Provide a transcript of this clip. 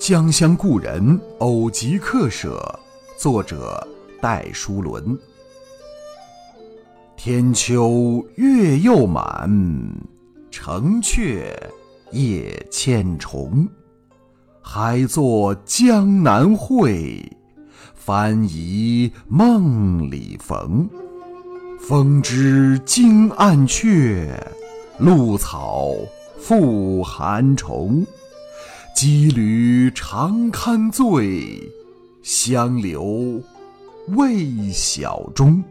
江乡故人偶集客舍，作者戴叔伦。天秋月又满，城阙夜千重。还作江南会，翻疑梦里逢。风知惊暗雀，露草复寒虫。羁旅常堪醉，相留未晓中。